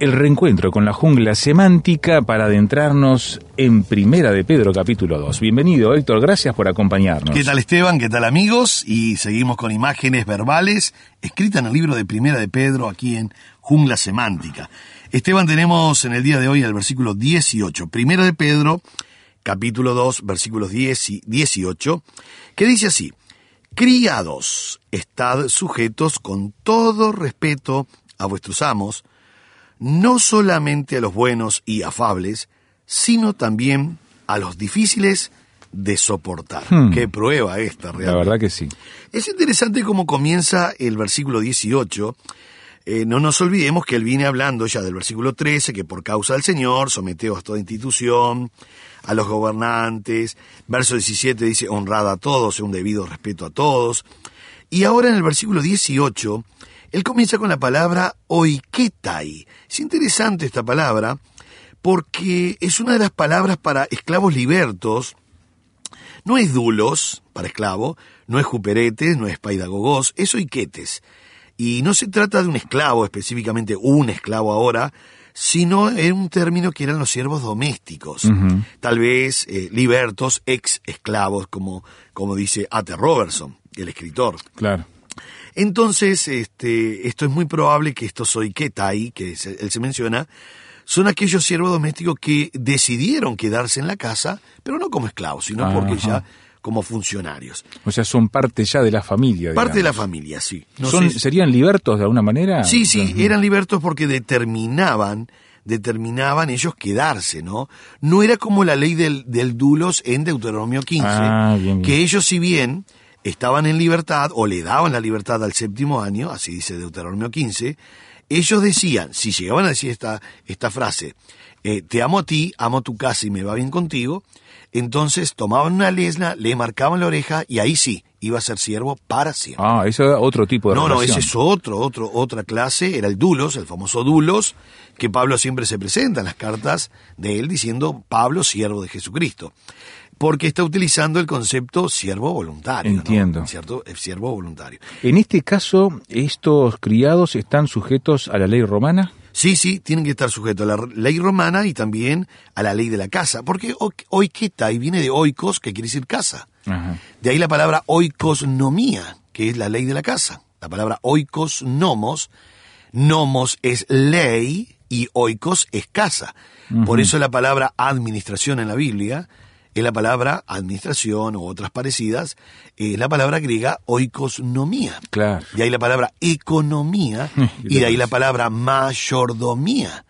El reencuentro con la jungla semántica para adentrarnos en Primera de Pedro capítulo 2. Bienvenido Héctor, gracias por acompañarnos. ¿Qué tal Esteban? ¿Qué tal amigos? Y seguimos con imágenes verbales escritas en el libro de Primera de Pedro aquí en Jungla Semántica. Esteban, tenemos en el día de hoy el versículo 18. Primera de Pedro, capítulo 2, versículos 10 y 18, que dice así, Criados, estad sujetos con todo respeto a vuestros amos, no solamente a los buenos y afables, sino también a los difíciles de soportar. Hmm. Qué prueba esta, La realmente. verdad que sí. Es interesante cómo comienza el versículo 18. Eh, no nos olvidemos que él viene hablando ya del versículo 13, que por causa del Señor someteos a toda institución, a los gobernantes. Verso 17 dice, honrad a todos, un debido respeto a todos. Y ahora en el versículo 18, él comienza con la palabra oiketai. Es interesante esta palabra porque es una de las palabras para esclavos libertos. No es dulos para esclavo, no es juperetes, no es paidagogos, es oiketes. Y no se trata de un esclavo, específicamente un esclavo ahora, sino en un término que eran los siervos domésticos. Tal vez eh, libertos, ex esclavos, como, como dice Ate Robertson, el escritor. Claro. Entonces, este, esto es muy probable que estos oiketai, que se- él se menciona, son aquellos siervos domésticos que decidieron quedarse en la casa, pero no como esclavos, sino porque Ajá. ya como funcionarios. O sea, son parte ya de la familia. Parte de la familia, sí. No Son- sé- ¿Serían libertos de alguna manera? Sí, sí, eran libertos porque determinaban, determinaban ellos quedarse, ¿no? No era como la ley del, del dulos en Deuteronomio 15, Ah, bien, bien. que ellos si bien estaban en libertad o le daban la libertad al séptimo año, así dice Deuteronomio 15, ellos decían, si llegaban a decir esta, esta frase, eh, te amo a ti, amo tu casa y me va bien contigo, entonces tomaban una lesna, le marcaban la oreja y ahí sí, iba a ser siervo para siempre. Ah, eso era otro tipo de No, no, ese es otro, otro, otra clase, era el dulos, el famoso dulos, que Pablo siempre se presenta en las cartas de él diciendo Pablo, siervo de Jesucristo. Porque está utilizando el concepto siervo voluntario. ¿no? Entiendo. ¿Cierto? El siervo voluntario. En este caso, ¿estos criados están sujetos a la ley romana? Sí, sí, tienen que estar sujetos a la ley romana y también a la ley de la casa. Porque o- oiketai viene de oikos, que quiere decir casa. Ajá. De ahí la palabra oikosnomía, que es la ley de la casa. La palabra oikos nomos, nomos es ley y oikos es casa. Por eso la palabra administración en la Biblia es la palabra administración o otras parecidas, es la palabra griega oikosnomía. Claro. De ahí la palabra economía y de ahí la palabra mayordomía.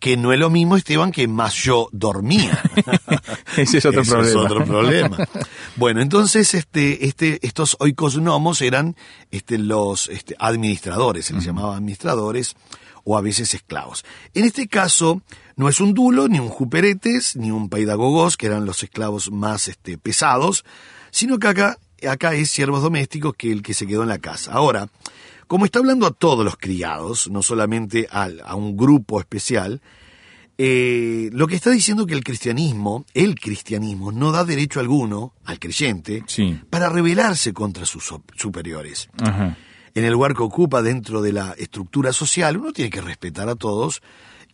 Que no es lo mismo, Esteban, que mayordormía. Ese es otro Ese problema. Es otro problema. Bueno, entonces este, este, estos oikosnomos eran este, los este, administradores, se les llamaba administradores o a veces esclavos. En este caso, no es un dulo, ni un juperetes, ni un paidagogos, que eran los esclavos más este, pesados, sino que acá, acá es siervos domésticos que el que se quedó en la casa. Ahora, como está hablando a todos los criados, no solamente al- a un grupo especial, eh, lo que está diciendo que el cristianismo, el cristianismo, no da derecho alguno al creyente Sí. para rebelarse contra sus superiores. Ajá. En el lugar que ocupa dentro de la estructura social, uno tiene que respetar a todos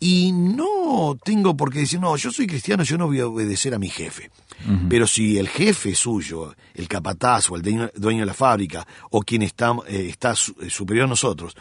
y no tengo por qué decir, no, yo soy cristiano, yo no voy a obedecer a mi jefe. Pero si el jefe suyo, el capataz o el dueño, dueño de la fábrica o quien está, eh, está eh, superior a nosotros,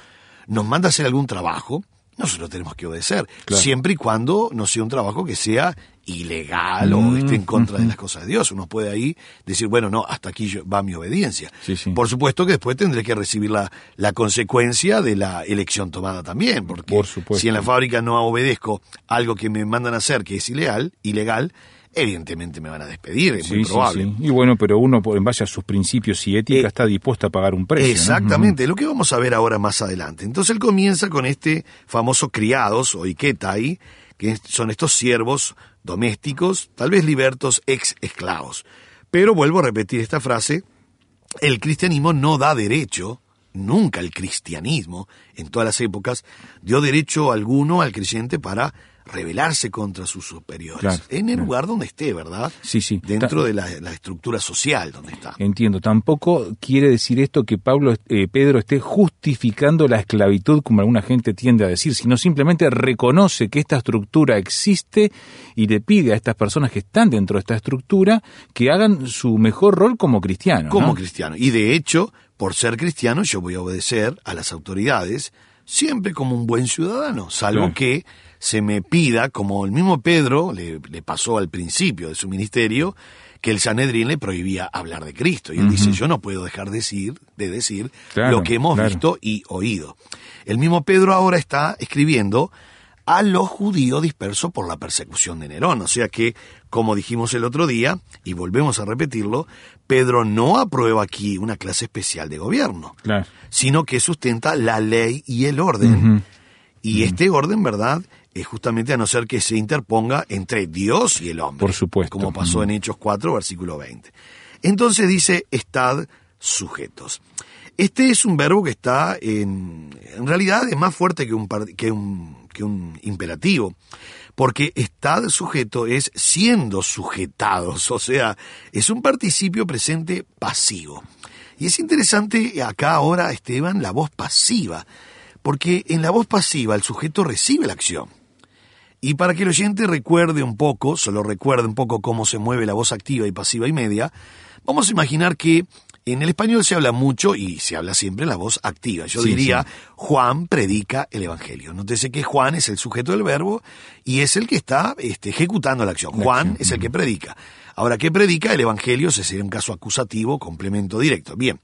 nos manda a hacer algún trabajo, nosotros tenemos que obedecer, Claro. siempre y cuando no sea un trabajo que sea ilegal o Mm, esté en contra de las cosas de Dios. Uno puede ahí decir, bueno, no, hasta aquí va mi obediencia. Sí, sí. Por supuesto que después tendré que recibir la, la consecuencia de la elección tomada también, porque Por supuesto. si en la fábrica no obedezco algo que me mandan a hacer que es ilegal, ilegal, evidentemente me van a despedir, es muy Sí, sí, probable. sí. Y bueno, pero uno, en base a sus principios y ética, Eh, está dispuesto a pagar un precio. ¿no? Exactamente, lo que vamos a ver ahora más adelante. Entonces él comienza con este famoso criados o iketai, que son estos siervos domésticos, tal vez libertos ex esclavos. Pero vuelvo a repetir esta frase, el cristianismo no da derecho, nunca el cristianismo, en todas las épocas, dio derecho alguno al creyente para rebelarse contra sus superiores. Claro, en el claro. lugar donde esté, ¿verdad? Sí, sí. Dentro Ta- de la, la estructura social donde está. Entiendo. Tampoco quiere decir esto que Pablo, eh, Pedro esté justificando la esclavitud, como alguna gente tiende a decir, sino simplemente reconoce que esta estructura existe y le pide a estas personas que están dentro de esta estructura que hagan su mejor rol como cristianos. como ¿no? cristiano. Y de hecho, por ser cristiano, yo voy a obedecer a las autoridades siempre como un buen ciudadano, salvo Claro. que se me pida, como el mismo Pedro le, le pasó al principio de su ministerio, que el Sanedrín le prohibía hablar de Cristo. Y él dice, yo no puedo dejar decir, de decir Claro, lo que hemos claro. visto y oído. El mismo Pedro ahora está escribiendo a los judíos dispersos por la persecución de Nerón. O sea que, como dijimos el otro día, y volvemos a repetirlo, Pedro no aprueba aquí una clase especial de gobierno, Claro. sino que sustenta la ley y el orden. Y este orden, ¿verdad? Es justamente a no ser que se interponga entre Dios y el hombre. Por supuesto. Como pasó en Hechos 4, versículo 20. Entonces dice, estad sujetos. Este es un verbo que está en, en realidad es más fuerte que un, par- que un, que un imperativo, porque estad sujeto es siendo sujetados, o sea, es un participio presente pasivo. Y es interesante acá ahora, Esteban, la voz pasiva, porque en la voz pasiva el sujeto recibe la acción. Y para que el oyente recuerde un poco, solo recuerde un poco cómo se mueve la voz activa y pasiva y media, vamos a imaginar que en el español se habla mucho y se habla siempre la voz activa. Yo Sí, diría, sí. Juan predica el Evangelio. Nótese que Juan es el sujeto del verbo y es el que está este, ejecutando la acción. La Juan acción, es el que predica. Ahora, ¿qué predica? El Evangelio, ese sería un caso acusativo, complemento directo. Bien.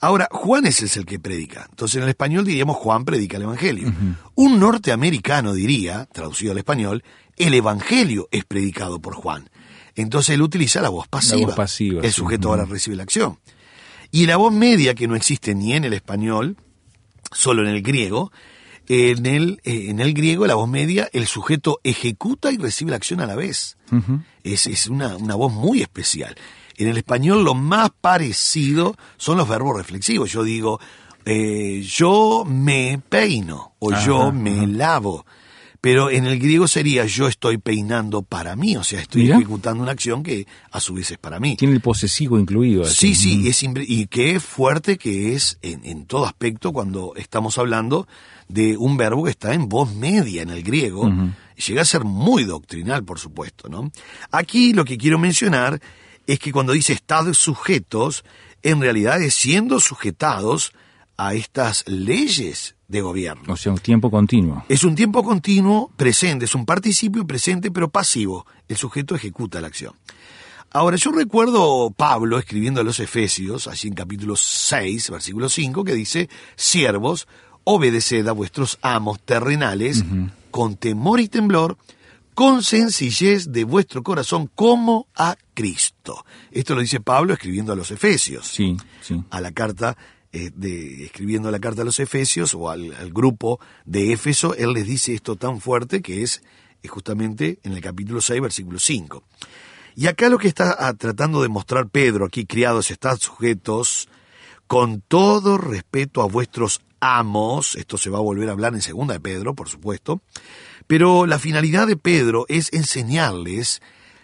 Ahora, Juan es el que predica. Entonces, en el español diríamos Juan predica el Evangelio. Un norteamericano diría, traducido al español, el Evangelio es predicado por Juan. Entonces él utiliza la voz pasiva. voz pasiva, El sujeto ahora recibe la acción. Y la voz media, que no existe ni en el español, solo en el griego, en el, eh, en el griego, la voz media, el sujeto ejecuta y recibe la acción a la vez. Es, es una, una voz muy especial. En el español lo más parecido son los verbos reflexivos. Yo digo, eh, yo me peino o Ajá, yo me ajá. lavo. Pero en el griego sería yo estoy peinando para mí, o sea, estoy Mira. ejecutando una acción que a su vez es para mí. Tiene el posesivo incluido. Sí, así. sí, es impre- y qué fuerte que es en, en todo aspecto cuando estamos hablando de un verbo que está en voz media en el griego. Llega a ser muy doctrinal, por supuesto, ¿no? Aquí lo que quiero mencionar es que cuando dice estad sujetos, en realidad es siendo sujetados a estas leyes de gobierno. O sea, un tiempo continuo. Es un tiempo continuo presente, es un participio presente pero pasivo. El sujeto ejecuta la acción. Ahora, yo recuerdo Pablo escribiendo a los Efesios, allí en capítulo 6, versículo 5, que dice, siervos, obedeced a vuestros amos terrenales con temor y temblor, con sencillez de vuestro corazón como a Cristo. Esto lo dice Pablo escribiendo a los Efesios Sí, sí. a la carta, eh, de, escribiendo la carta a los Efesios o al, al grupo de Éfeso, él les dice esto tan fuerte que es, eh, justamente en el capítulo 6, versículo 5. Y acá lo que está ah, tratando de mostrar Pedro, aquí criados, estad sujetos con todo respeto a vuestros amos, esto se va a volver a hablar en segunda de Pedro, por supuesto, pero la finalidad de Pedro es enseñarles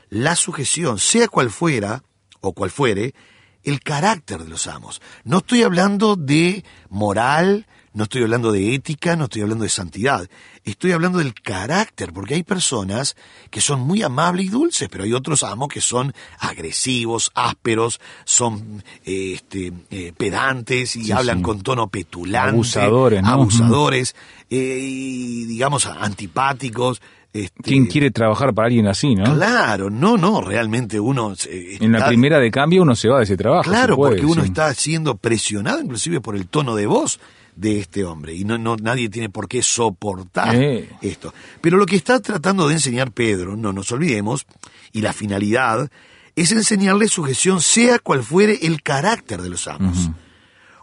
la sujeción, sea cual fuera o cual fuere, el carácter de los amos. No estoy hablando de moral, no estoy hablando de ética, no estoy hablando de santidad, estoy hablando del carácter, porque hay personas que son muy amables y dulces, pero hay otros amos que son agresivos, ásperos, son eh, este, eh, pedantes y Sí, hablan sí. con tono petulante, Abusadores, ¿no? abusadores, eh, y digamos antipáticos. este, ¿Quién quiere trabajar para alguien así, no? Claro, no, no, realmente uno... eh, En la está- primera de cambio uno se va de ese trabajo. Claro, puede, porque uno sí. está siendo presionado inclusive por el tono de voz de este hombre y no, no nadie tiene por qué soportar Eh. esto. Pero lo que está tratando de enseñar Pedro, no nos olvidemos, y la finalidad es enseñarle sujeción sea cual fuere el carácter de los amos.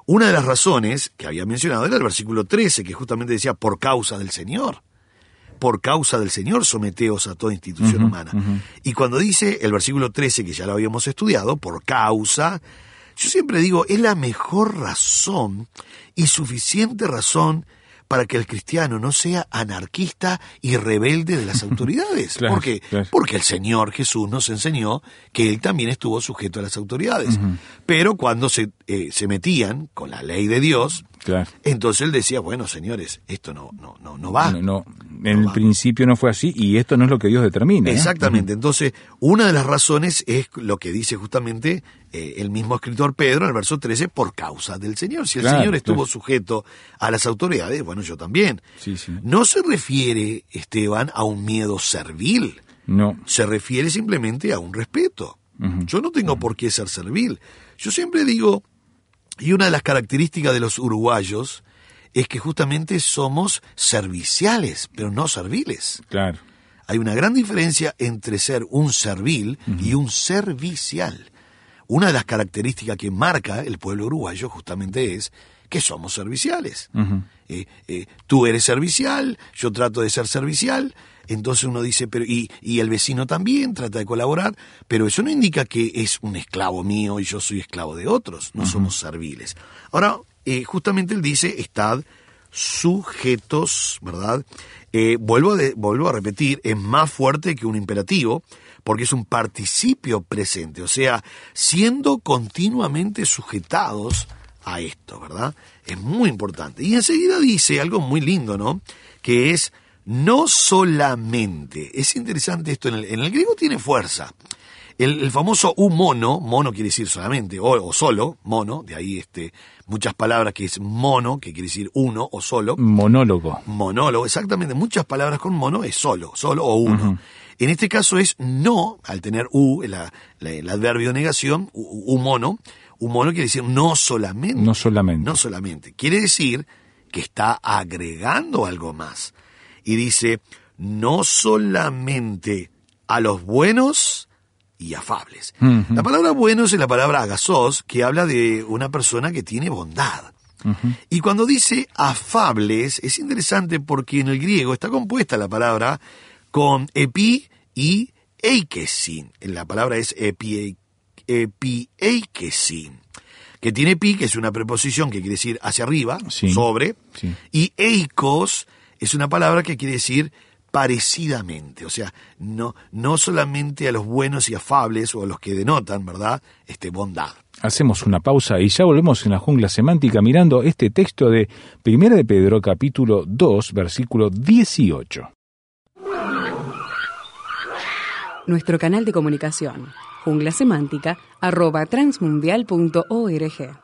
Una de las razones que había mencionado era el versículo 13, que justamente decía por causa del Señor. Por causa del Señor someteos a toda institución humana. Y cuando dice el versículo 13, que ya lo habíamos estudiado, por causa, yo siempre digo, es la mejor razón y suficiente razón para que el cristiano no sea anarquista y rebelde de las autoridades. Claro, ¿Por qué? claro. Porque el Señor Jesús nos enseñó que Él también estuvo sujeto a las autoridades. Pero cuando se, eh, se metían con la ley de Dios, Claro. entonces Él decía, bueno, señores, esto no, no, no, no va. No, no, en el va. principio no fue así y esto no es lo que Dios determina. ¿eh? Exactamente. Entonces, una de las razones es lo que dice justamente eh, el mismo escritor Pedro en el verso 13, por causa del Señor. Si el Señor estuvo claro. sujeto a las autoridades, bueno, yo también. Sí, sí. No se refiere, Esteban, a un miedo servil. No. Se refiere simplemente a un respeto. Yo no tengo por qué ser servil. Yo siempre digo, y una de las características de los uruguayos es que justamente somos serviciales, pero no serviles. Claro. Hay una gran diferencia entre ser un servil y un servicial. Una de las características que marca el pueblo uruguayo justamente es que somos serviciales. Eh, eh, tú eres servicial, yo trato de ser servicial, entonces uno dice, pero y, y el vecino también trata de colaborar, pero eso no indica que es un esclavo mío y yo soy esclavo de otros, no somos serviles. Ahora, eh, justamente él dice, estad sujetos, ¿verdad? Eh, vuelvo, de- vuelvo a repetir, es más fuerte que un imperativo, porque es un participio presente, o sea, siendo continuamente sujetados a esto, ¿verdad? Es muy importante. Y enseguida dice algo muy lindo, ¿no? Que es no solamente. Es interesante esto, en el, en el griego tiene fuerza. El, el famoso u mono, mono quiere decir solamente, o, o solo, mono, de ahí este, muchas palabras que es mono, que quiere decir uno o solo. Monólogo. Monólogo, exactamente, muchas palabras con mono es solo, solo o uno. En este caso es no, al tener u, el adverbio negación, u, u mono, mono quiere decir no solamente. No solamente. No solamente. Quiere decir que está agregando algo más. Y dice, no solamente a los buenos y afables. La palabra buenos es la palabra agasos, que habla de una persona que tiene bondad. Y cuando dice afables, es interesante porque en el griego está compuesta la palabra con epi y eikesin. La palabra es epi, epieikesin, que tiene pi, que es una preposición que quiere decir hacia arriba, Sí. sobre, Sí. y eikos es una palabra que quiere decir parecidamente, o sea, no, no solamente a los buenos y afables o a los que denotan, ¿verdad?, este bondad. Hacemos una pausa y ya volvemos en la jungla semántica mirando este texto de Primera de Pedro capítulo 2 versículo 18. Nuestro canal de comunicación, transmundial.org.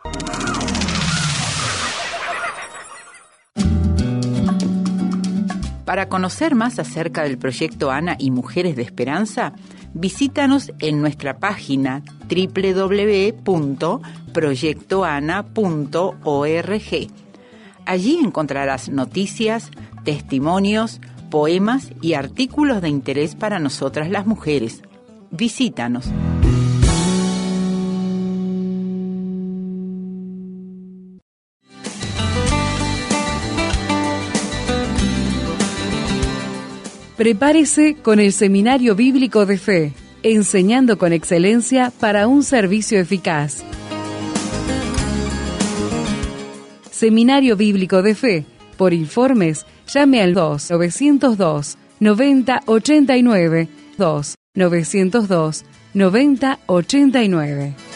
Para conocer más acerca del proyecto ANA y Mujeres de Esperanza, visítanos en nuestra página www.proyectoana.org. Allí encontrarás noticias, testimonios, poemas y artículos de interés para nosotras las mujeres. Visítanos. Prepárese con el Seminario Bíblico de Fe, enseñando con excelencia para un servicio eficaz. Seminario Bíblico de Fe. Por informes, llame al 2 902 9089 2 902 9089.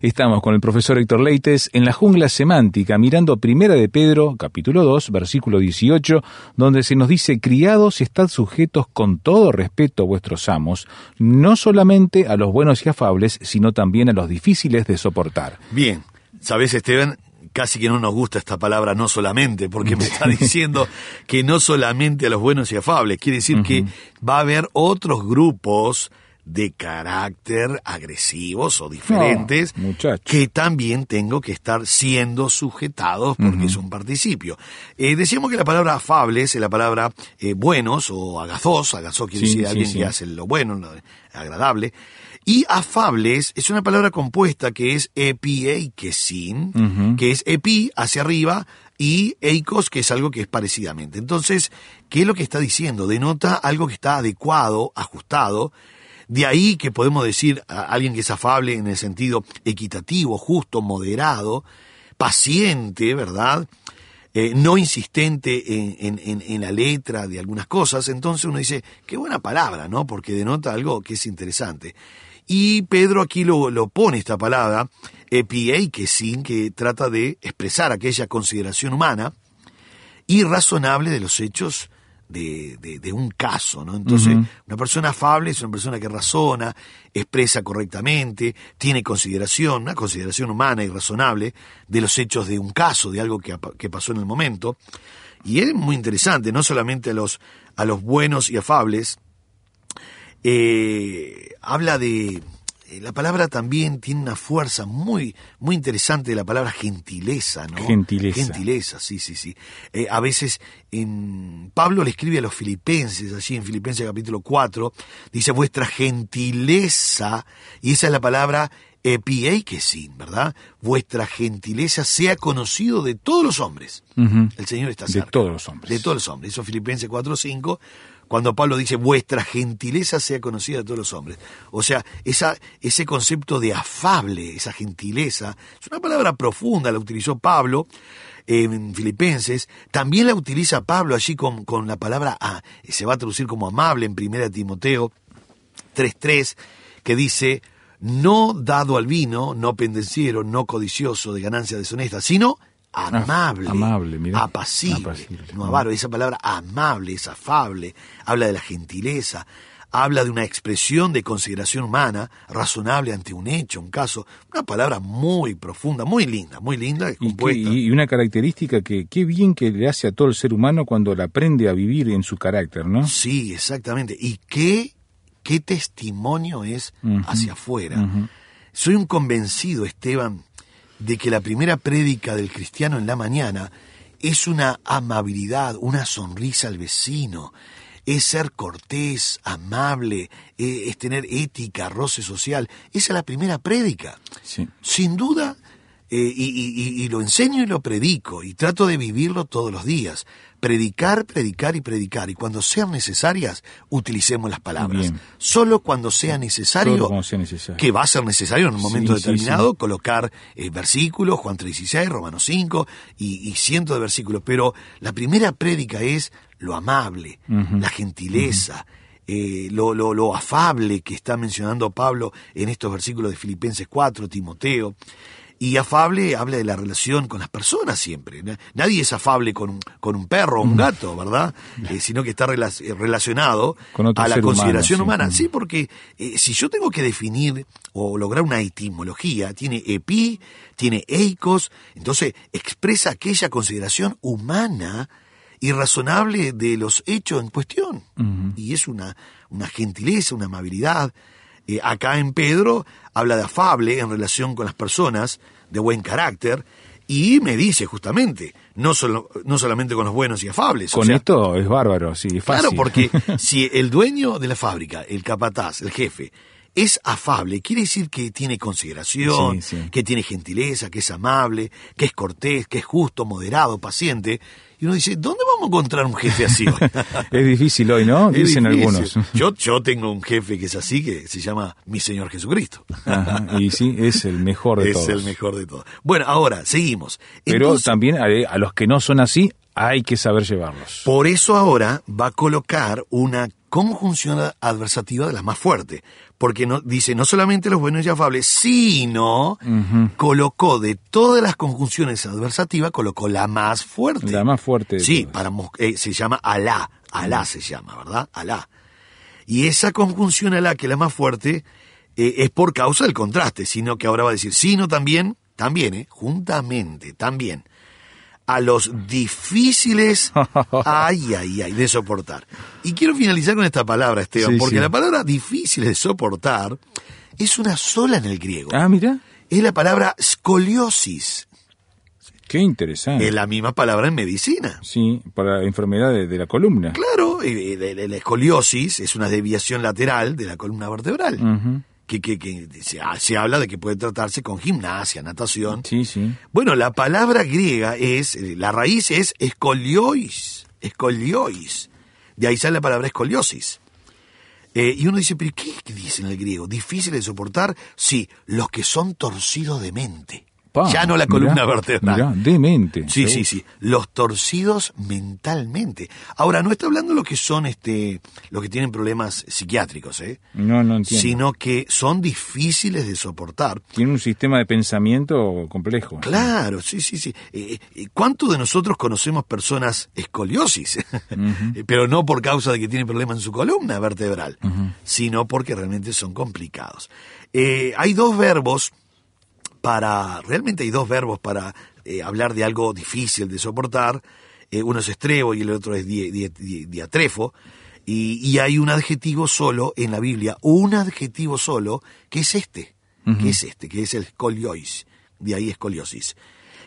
Estamos con el profesor Héctor Leites en la jungla semántica, mirando Primera de Pedro, capítulo 2, versículo 18, donde se nos dice, criados, estad sujetos con todo respeto a vuestros amos, no solamente a los buenos y afables, sino también a los difíciles de soportar. Bien, ¿sabes, Esteban? Casi que no nos gusta esta palabra no solamente, porque me está diciendo que no solamente a los buenos y afables, quiere decir que va a haber otros grupos de carácter agresivos o diferentes No, que también tengo que estar siendo sujetados porque es un participio. Eh, decíamos que la palabra afables es la palabra eh, buenos o agazos, agazos quiere Sí, decir sí, alguien sí. que hace lo bueno, lo agradable. Y afables es una palabra compuesta que es epieikesin, Ujú. que es epi hacia arriba y eikos que es algo que es parecidamente. Entonces, ¿qué es lo que está diciendo? Denota algo que está adecuado, ajustado. De ahí que podemos decir a alguien que es afable en el sentido equitativo, justo, moderado, paciente, ¿verdad? Eh, no insistente en, la letra de algunas cosas, entonces uno dice, qué buena palabra, ¿no? Porque denota algo que es interesante. Y Pedro aquí lo, pone esta palabra, epieikesin, que trata de expresar aquella consideración humana y razonable de los hechos de, de- de un caso, ¿no? Entonces, una persona afable es una persona que razona, expresa correctamente, tiene consideración, una consideración humana y razonable de los hechos de un caso, de algo que, que pasó en el momento. Y es muy interesante, no solamente a los, a los buenos y afables, eh, habla de... eh, La palabra también tiene una fuerza muy, muy interesante de la palabra gentileza, ¿no? Gentileza. Gentileza, sí, sí, sí. Eh, a veces en, Pablo le escribe a los filipenses, allí en Filipenses capítulo 4, dice vuestra gentileza, y esa es la palabra epieikesin, ¿verdad? Vuestra gentileza sea conocido de todos los hombres. El Señor está De cerca. todos los hombres. De todos los hombres. Eso Filipenses 4.5, cuando Pablo dice, vuestra gentileza sea conocida de todos los hombres. O sea, esa, ese concepto de afable, esa gentileza, es una palabra profunda, la utilizó Pablo en Filipenses. También la utiliza Pablo allí con, con la palabra, ah, se va a traducir como amable en 1 Timoteo 3.3, que dice, no dado al vino, no pendenciero, no codicioso de ganancias deshonestas, sino amable, amable, mirá. apacible, Apacible. no avaro, esa palabra amable, es afable, habla de la gentileza, habla de una expresión de consideración humana, razonable ante un hecho, un caso, una palabra muy profunda, muy linda, muy linda, Y, que- y- una característica que qué bien que le hace a todo el ser humano cuando la aprende a vivir en su carácter, ¿no? Sí, exactamente. ¿Y qué, qué testimonio es hacia afuera? Soy un convencido, Esteban, de que la primera prédica del cristiano en la mañana es una amabilidad, una sonrisa al vecino, es ser cortés, amable, eh, es tener ética, roce social. Esa es la primera prédica. Sí. Sin duda, eh, y, y- y- lo enseño y lo predico, y trato de vivirlo todos los días. Predicar, predicar y predicar. Y cuando sean necesarias, utilicemos las palabras. Bien. Solo cuando sea necesario, cuando sea necesario. que va a ser necesario en un momento Sí, sí, determinado, colocar eh, versículos, Juan 3.16, Romanos 5 y, y cientos de versículos. Pero la primera prédica es lo amable, la gentileza, eh, lo, lo, lo afable que está mencionando Pablo en estos versículos de Filipenses 4, Timoteo. Y afable habla de la relación con las personas siempre. Na- Nadie es afable con un, con un perro o un gato, ¿verdad? Eh, sino que está eh, relacionado a la humano, consideración sí. humana. Mm. Sí, porque eh, si yo tengo que definir o lograr una etimología, tiene epi, tiene eikos, entonces expresa aquella consideración humana y razonable de los hechos en cuestión. Y es una, una gentileza, una amabilidad. Eh, acá en Pedro habla de afable en relación con las personas, de buen carácter, y me dice justamente, no, solo, no solamente con los buenos y afables. o Con sea, esto es bárbaro, sí, es fácil. Claro, porque si el dueño de la fábrica, el capataz, el jefe, es afable, quiere decir que tiene consideración, Sí, sí. que tiene gentileza, que es amable, que es cortés, que es justo, moderado, paciente. Y uno dice, ¿dónde vamos a encontrar un jefe así hoy? es difícil hoy, ¿no? Es Dicen difícil. algunos. Yo, yo tengo un jefe que es así, que se llama mi Señor Jesucristo. Ajá, y sí, es el mejor de es todos. el mejor de todos. Bueno, ahora, seguimos. Pero también a, a los que no son así, hay que saber llevarlos. Por eso ahora va a colocar una conjunción adversativa de la más fuerte, porque no, dice no solamente los buenos y afables, sino colocó de todas las conjunciones adversativas, colocó la más fuerte. La más fuerte. Sí, para, eh, se llama Alá, Alá se llama, ¿verdad? Alá. Y esa conjunción Alá, que es la más fuerte, eh, es por causa del contraste, sino que ahora va a decir, sino también, también, eh, juntamente, también, a los difíciles, ay, ay, ay, de soportar. Y quiero finalizar con esta palabra, Esteban, Sí, porque sí. la palabra difícil de soportar es una sola en el griego. Ah, mira, Es la palabra scoliosis, qué interesante. es la misma palabra en medicina. Sí, para la enfermedad de, de la columna. Claro, eh, eh, la, escoliosis es una desviación lateral de la columna vertebral. Que, que- que se, se habla de que puede tratarse con gimnasia, natación. Sí, sí. Bueno, la palabra griega es, eh, la raíz es escoliois, escoliois. De ahí sale la palabra escoliosis. Eh, y uno dice, pero ¿qué dice en el griego? ¿Difícil de soportar? Sí, los que son torcidos de mente. Pa, ya no la mirá, columna vertebral. mirá, demente. Sí, sí, sí. Los torcidos mentalmente. Ahora, no está hablando los que son, este, los que tienen problemas psiquiátricos, ¿eh? No, no entiendo. Sino que son difíciles de soportar. Tiene un sistema de pensamiento complejo. Claro, sí, sí, sí. Eh, eh, ¿Cuántos de nosotros conocemos personas escoliosis? Pero no por causa de que tienen problemas en su columna vertebral, sino porque realmente son complicados. Eh, hay dos verbos para, realmente hay dos verbos para eh, hablar de algo difícil de soportar. Eh, uno es estrebo y el otro es di- di- di- diatrefo. Y, y hay un adjetivo solo en la Biblia, un adjetivo solo, que es este, que es este, que es el scoliois, de ahí escoliosis,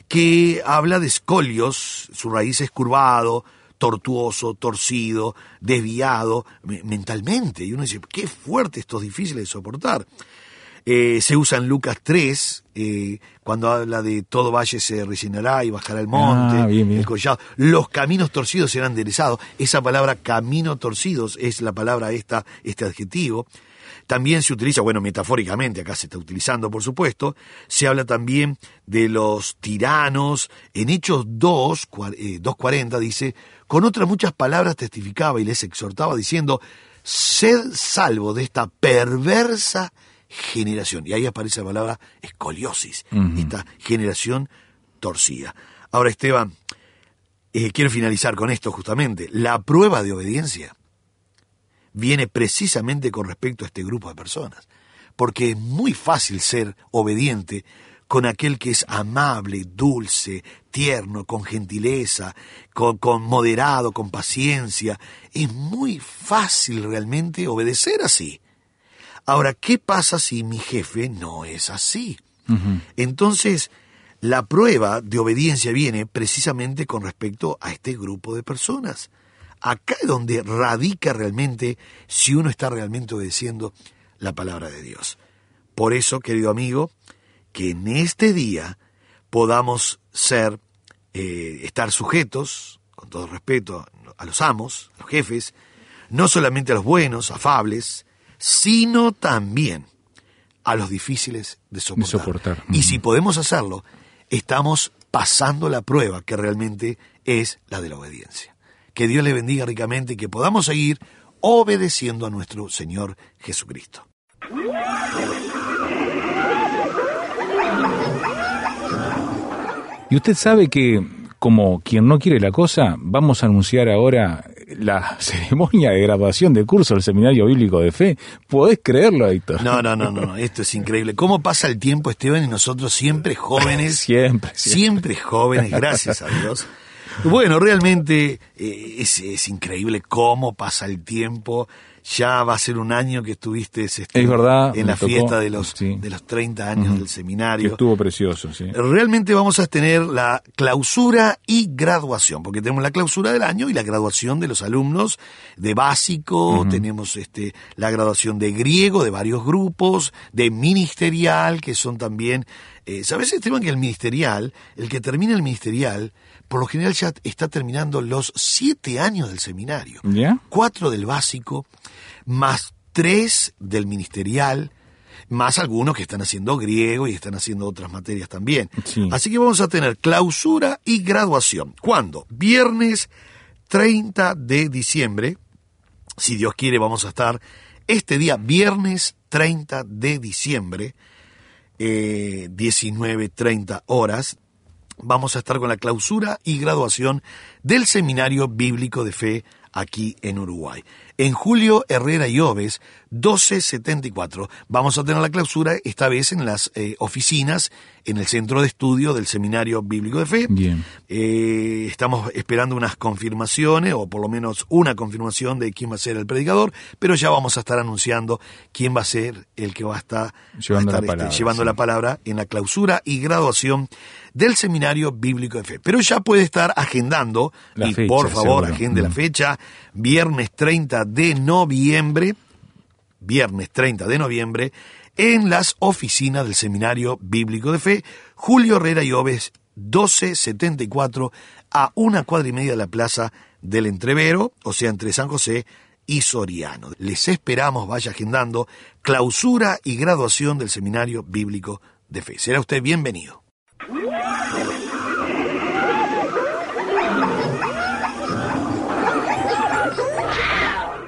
que habla de escolios, su raíz es curvado, tortuoso, torcido, desviado me- mentalmente. Y uno dice, qué fuerte, esto es difícil de soportar. Eh, se usa en Lucas 3, eh, cuando habla de todo valle se rellenará y bajará el monte, Ah, bien, bien. el collado. Los caminos torcidos serán enderezados. Esa palabra camino torcidos es la palabra esta, este adjetivo. También se utiliza, bueno, metafóricamente, acá se está utilizando, por supuesto, se habla también de los tiranos. En Hechos 2, cua- eh, 2.40 dice, con otras muchas palabras testificaba y les exhortaba diciendo, sed salvo de esta perversa generación. Y ahí aparece la palabra escoliosis, esta generación torcida. Ahora, Esteban, eh, quiero finalizar con esto justamente. La prueba de obediencia viene precisamente con respecto a este grupo de personas. Porque es muy fácil ser obediente con aquel que es amable, dulce, tierno, con gentileza, con, con moderado, con paciencia. Es muy fácil realmente obedecer así. Ahora, ¿qué pasa si mi jefe no es así? Entonces, la prueba de obediencia viene precisamente con respecto a este grupo de personas. Acá es donde radica realmente si uno está realmente obedeciendo la palabra de Dios. Por eso, querido amigo, que en este día podamos ser, eh, estar sujetos, con todo respeto, a los amos, a los jefes, no solamente a los buenos, afables, sino también a los difíciles de soportar. soportar. Y si podemos hacerlo, estamos pasando la prueba que realmente es la de la obediencia. Que Dios le bendiga ricamente y que podamos seguir obedeciendo a nuestro Señor Jesucristo. Y usted sabe que, como quien no quiere la cosa, vamos a anunciar ahora la ceremonia de graduación del curso del Seminario Bíblico de Fe. ¿Podés creerlo, Héctor? No, no, no, no, esto es increíble. ¿Cómo pasa el tiempo, Esteban, y nosotros siempre jóvenes? Siempre, siempre. Siempre jóvenes, gracias a Dios. Bueno, realmente eh, es, es increíble cómo pasa el tiempo. Ya va a ser un año que estuviste este, Es verdad, en la tocó, fiesta de los, sí. de los 30 años del Que seminario. estuvo precioso, sí. Realmente vamos a tener la clausura y graduación, porque tenemos la clausura del año y la graduación de los alumnos de básico, tenemos este, la graduación de griego de varios grupos, de ministerial, que son también, eh, ¿sabes, Esteban, que el ministerial, el que termina el ministerial, por lo general ya está terminando los siete años del seminario? ¿Ya? cuatro del básico, más tres del ministerial, más algunos que están haciendo griego y están haciendo otras materias también. Sí. Así que vamos a tener clausura y graduación. ¿Cuándo? Viernes 30 de diciembre si Dios quiere, vamos a estar este día, viernes 30 de diciembre, eh, 19.30 horas, vamos a estar con la clausura y graduación del Seminario Bíblico de Fe aquí en Uruguay. En Julio Herrera y Oves, 1274, vamos a tener la clausura, esta vez en las eh, oficinas, en el centro de estudio del Seminario Bíblico de Fe. Bien. Eh, estamos esperando unas confirmaciones, o por lo menos una confirmación de quién va a ser el predicador, pero ya vamos a estar anunciando quién va a ser el que va a estar Llevando va a estar, la palabra, llevando sí. la palabra en la clausura y graduación del Seminario Bíblico de Fe. Pero ya puede estar agendando, La y fecha, por favor, seguro. agende la fecha, viernes 30 de noviembre, viernes 30 de noviembre, en las oficinas del Seminario Bíblico de Fe, Julio Herrera y Oves, 1274, a una cuadra y media de la plaza del Entrevero, o sea, entre San José y Soriano. Les esperamos, vaya agendando, clausura y graduación del Seminario Bíblico de Fe. Será usted bienvenido.